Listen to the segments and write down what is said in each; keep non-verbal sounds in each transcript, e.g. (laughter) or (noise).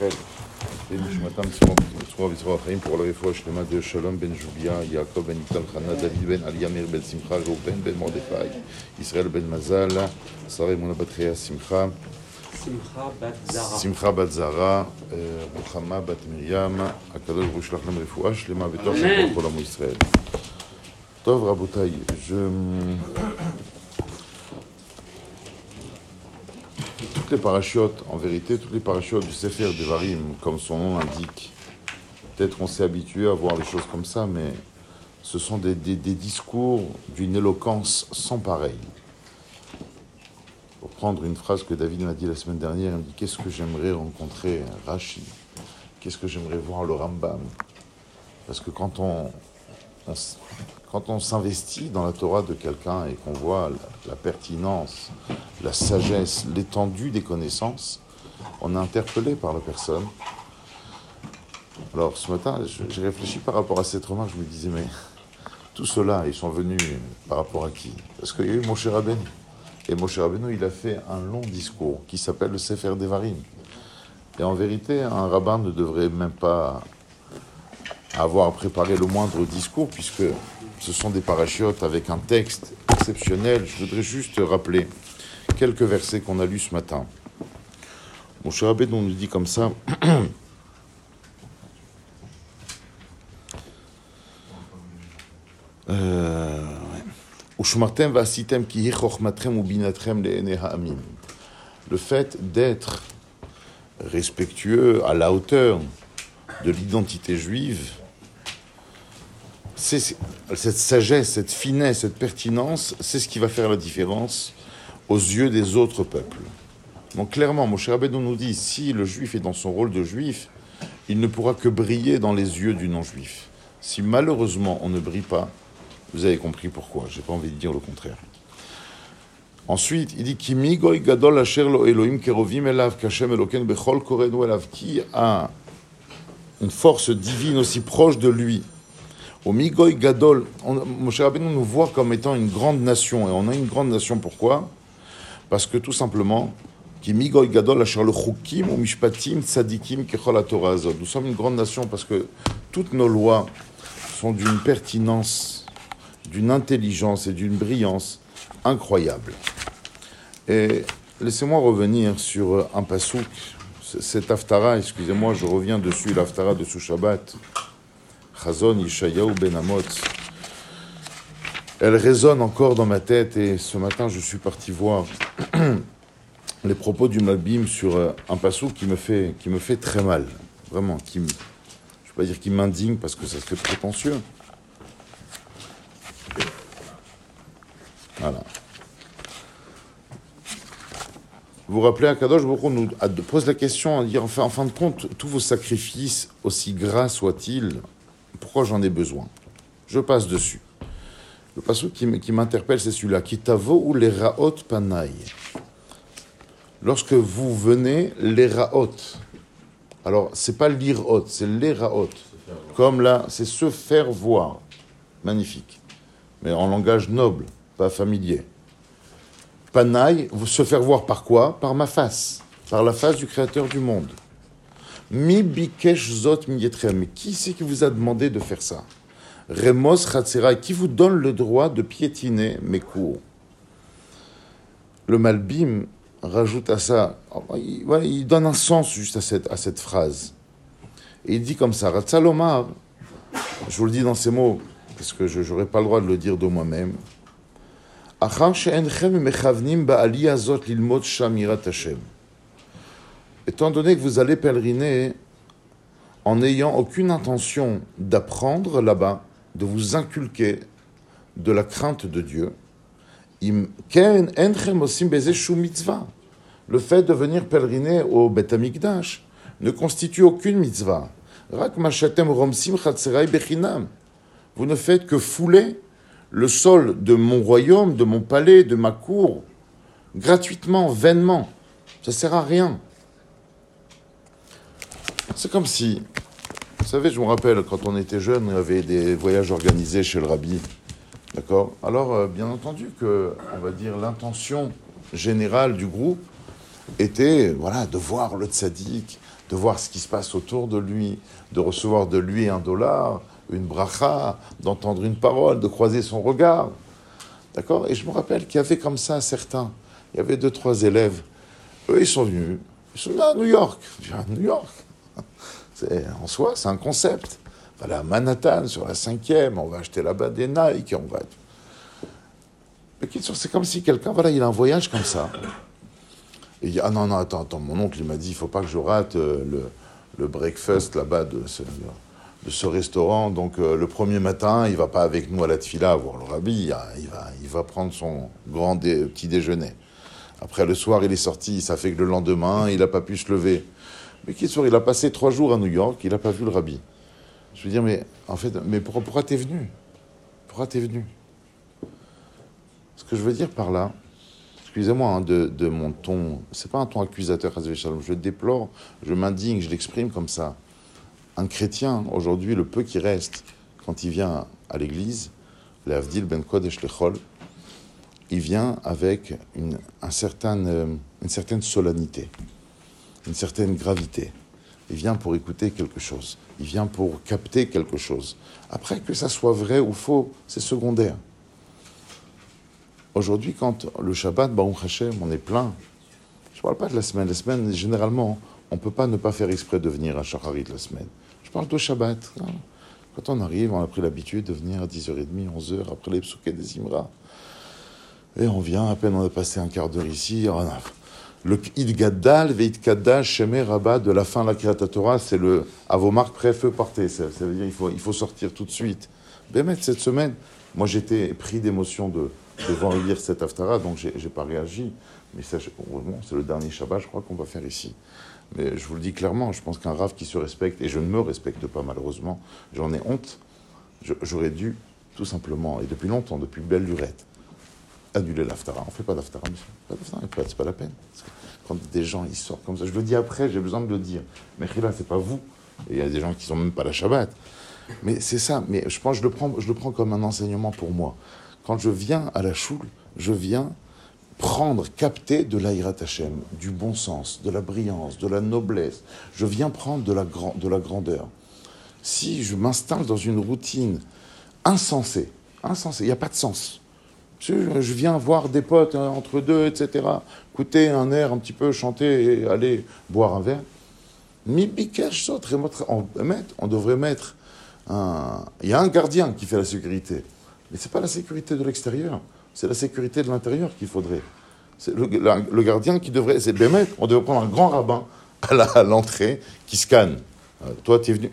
רחל. ונשמתם צרור וצרור החיים pour la réfoua שלמה de שלום בן ז'וביה, יעקב בן יגדל חנה, דוד בן עליה, מאיר בן שמחה, ראובן בן מרדכי, ישראל בן מזל, שרה אמונה בת חיי השמחה, שמחה בת זרה. שמחה בת זרה, אה, רוחמה בת מרים, הקדוש ברוך הוא ישלח להם רפואה שלמה אמן. כל עמו ישראל. טוב רבותיי, Toutes les parachutes, en vérité, toutes les parachutes du Sefer Devarim, comme son nom l'indique, peut-être qu'on s'est habitué à voir les choses comme ça, mais ce sont des, discours d'une éloquence sans pareil. Pour prendre une phrase que David m'a dit la semaine dernière, il me dit Qu'est-ce que j'aimerais rencontrer Rashi? Qu'est-ce que j'aimerais voir le Rambam? Parce que quand on, on quand on s'investit dans la Torah de quelqu'un et qu'on voit la, pertinence, la sagesse, l'étendue des connaissances, on est interpellé par la personne. Alors ce matin, j'ai réfléchi par rapport à cette remarque, je me disais, mais tout cela, ils sont venus par rapport à qui? Parce qu'il y a eu Moshe Rabbeinu. Et Moshe Rabbeinu, il a fait un long discours qui s'appelle le Sefer Devarim. Et en vérité, un rabbin ne devrait même pas avoir préparé le moindre discours, puisque ce sont des parachutes avec un texte exceptionnel. Je voudrais juste rappeler quelques versets qu'on a lus ce matin. Mon cher Abbé nous dit comme ça. (coughs) Euh. Le fait d'être respectueux à la hauteur de l'identité juive, cette sagesse, cette finesse, cette pertinence, c'est ce qui va faire la différence aux yeux des autres peuples. Donc clairement, Moshe Rabbeinu nous dit, si le juif est dans son rôle de juif, il ne pourra que briller dans les yeux du non-juif. Si malheureusement on ne brille pas, vous avez compris pourquoi. J'ai pas envie de dire le contraire. Ensuite, il dit gadol Elohim kerovim elav kashem bechol qui a une force divine aussi proche de lui. Au Migoy Gadol, Moshe Rabbeinu nous voit comme étant une grande nation. Et on a une grande nation, pourquoi? Parce que tout simplement, qui Migoy Gadol mishpatim tzadikim. Nous sommes une grande nation parce que toutes nos lois sont d'une pertinence, d'une intelligence et d'une brillance incroyable. Et laissez-moi revenir sur un pasouk, c- cet Haftara, excusez-moi, je reviens dessus, l'Haftara de sous. Chazon Yishayahu Ben Amot. Elle résonne encore dans ma tête et ce matin je suis parti voir (clears throat) les propos du Malbim sur euh, un passou qui me fait, très mal. Vraiment, qui me, je ne pas dire qui m'indigne parce que ça serait prétentieux. Voilà. Vous vous rappelez, Akadosh Baruch nous pose la question à dire, en fin de compte, tous vos sacrifices, aussi gras soient-ils, pourquoi j'en ai besoin? Je passe dessus. Le passage qui, m'interpelle, c'est celui-là. Kitavo ou les raot panaï. Lorsque vous venez, les raot. Alors, c'est pas l'irot, c'est les raot. Comme là, c'est se faire voir. Magnifique. Mais en langage noble, pas familier. Vous se faire voir par quoi? Par ma face. Par la face du Créateur du monde. Mi bikesh zot qui c'est qui vous a demandé de faire ça? Remos qui vous donne le droit de piétiner mes cours? Le Malbim rajoute à ça, il, donne un sens juste à cette, à cette phrase. Et il dit comme ça, Ratzalomar, je vous le dis dans ces mots, parce que je n'aurai pas le droit de le dire de moi-même. Achar she'enchem mechavnim ba'ali azot lilmod sham yirat Hashem. Étant donné que vous allez pèleriner en n'ayant aucune intention d'apprendre là-bas, de vous inculquer de la crainte de Dieu, le fait de venir pèleriner au Bet Amikdash ne constitue aucune mitzvah. Vous ne faites que fouler le sol de mon royaume, de mon palais, de ma cour, gratuitement, vainement. Ça sert à rien. C'est comme si, vous savez, je me rappelle, quand on était jeune, y avait des voyages organisés chez le rabbi. D'accord? Alors, euh, bien entendu que, on va dire, l'intention générale du groupe était voilà, de voir le tzaddik, de voir ce qui se passe autour de lui, de recevoir de lui un dollar, une bracha, d'entendre une parole, de croiser son regard. D'accord? Et je me rappelle qu'il y avait comme ça certains. Il y avait deux, trois élèves. Eux, ils sont venus. Ils sont venus à New York. À New York. En soi, c'est un concept. Voilà, Manhattan, sur la cinquième, on va acheter là-bas des Nike, on va. Mais c'est comme si quelqu'un, voilà, il a un voyage comme ça. Il dit, ah non, non, attends, attends, mon oncle, il m'a dit, il faut pas que je rate euh, le, le breakfast là-bas de ce, de ce restaurant. Donc euh, le premier matin, il va pas avec nous à la tfila voir le rabbi, il va, il va prendre son grand petit déjeuner. Après le soir, il est sorti, ça fait que le lendemain, il n'a pas pu se lever. Mais qui il a passé trois jours à New York, il n'a pas vu le rabbi. Je veux dire, mais en fait, mais pourquoi, t'es venu? Pourquoi t'es venu? Ce que je veux dire par là, excusez-moi hein, de, mon ton, c'est pas un ton accusateur, je déplore, je m'indigne, je l'exprime comme ça. Un chrétien, aujourd'hui, le peu qui reste, quand il vient à l'église, l'Avdil Ben Kodesh Lechol, il vient avec une, un certain, euh, une certaine solennité, une certaine gravité. Il vient pour écouter quelque chose. Il vient pour capter quelque chose. Après, que ça soit vrai ou faux, c'est secondaire. Aujourd'hui, quand le Shabbat, Baruch Hashem, on est plein, je ne parle pas de la semaine. La semaine, généralement, on ne peut pas ne pas faire exprès de venir à Shacharit la semaine. Je parle de Shabbat. Hein. Quand on arrive, on a pris l'habitude de venir à 10h30, 11h, après les psouquets des Imra. Et on vient, à peine on a passé un quart d'heure ici. Le Id Gaddal, Veit Shemer Rabat de la fin de la Kriyat c'est le à vos marques prêts, feu, partez. Ça, veut dire qu'il faut, il faut sortir tout de suite. Bémet, cette semaine, moi j'étais pris d'émotion de, devant lire cette Haftara, donc j'ai n'ai pas réagi. Mais c'est le dernier Shabbat, je crois qu'on va faire ici. Mais je vous le dis clairement, je pense qu'un rave qui se respecte, et je ne me respecte pas malheureusement, j'en ai honte, j'aurais dû tout simplement, et depuis longtemps, depuis belle lurette, annuler l'Aftara. On ne fait pas d'Aftara, monsieur. Pas c'est pas la peine. quand des gens ils sortent comme ça, je le dis après, j'ai besoin de le dire. Mais là, c'est pas vous. Il y a des gens qui sont même pas la Shabbat. Mais c'est ça. Mais je pense, je le prends, je le prends comme un enseignement pour moi. Quand je viens à la choule, je viens prendre, capter de l'Aïrat Hashem, du bon sens, de la brillance, de la noblesse. Je viens prendre de la, de la grandeur. Si je m'installe dans une routine insensée, insensée, il n'y a pas de sens. Je, viens voir des potes hein, entre deux, etc., écouter un air un petit peu, chanter et aller boire un verre. On devrait mettre un. Il y a un gardien qui fait la sécurité. Mais ce n'est pas la sécurité de l'extérieur c'est la sécurité de l'intérieur qu'il faudrait. C'est le, gardien qui devrait. C'est Bémet, on devrait prendre un grand rabbin à l'entrée qui scanne. Euh, toi, tu es venu.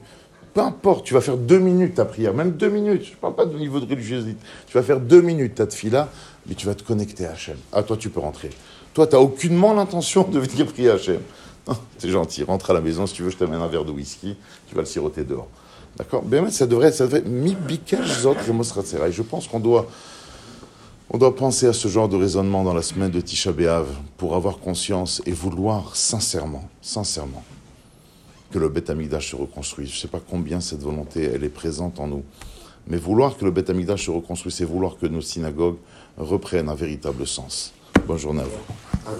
Peu importe, tu vas faire deux minutes ta prière, même deux minutes. Je ne parle pas de niveau de religiosité. Tu vas faire deux minutes ta fila, mais tu vas te connecter à Hachem. Ah, toi, tu peux rentrer. Toi, tu n'as aucunement l'intention de venir prier Hachem. C'est gentil, rentre à la maison, si tu veux, je t'amène un verre de whisky, tu vas le siroter dehors. D'accord? Bémet, ça devrait. Ça devrait, mi et je pense qu'on doit on doit penser à ce genre de raisonnement dans la semaine de Tisha B'Av pour avoir conscience et vouloir sincèrement, sincèrement, que le Beth se reconstruise. Je ne sais pas combien cette volonté, elle est présente en nous. Mais vouloir que le Beth se reconstruise, c'est vouloir que nos synagogues reprennent un véritable sens. Bonne journée à vous.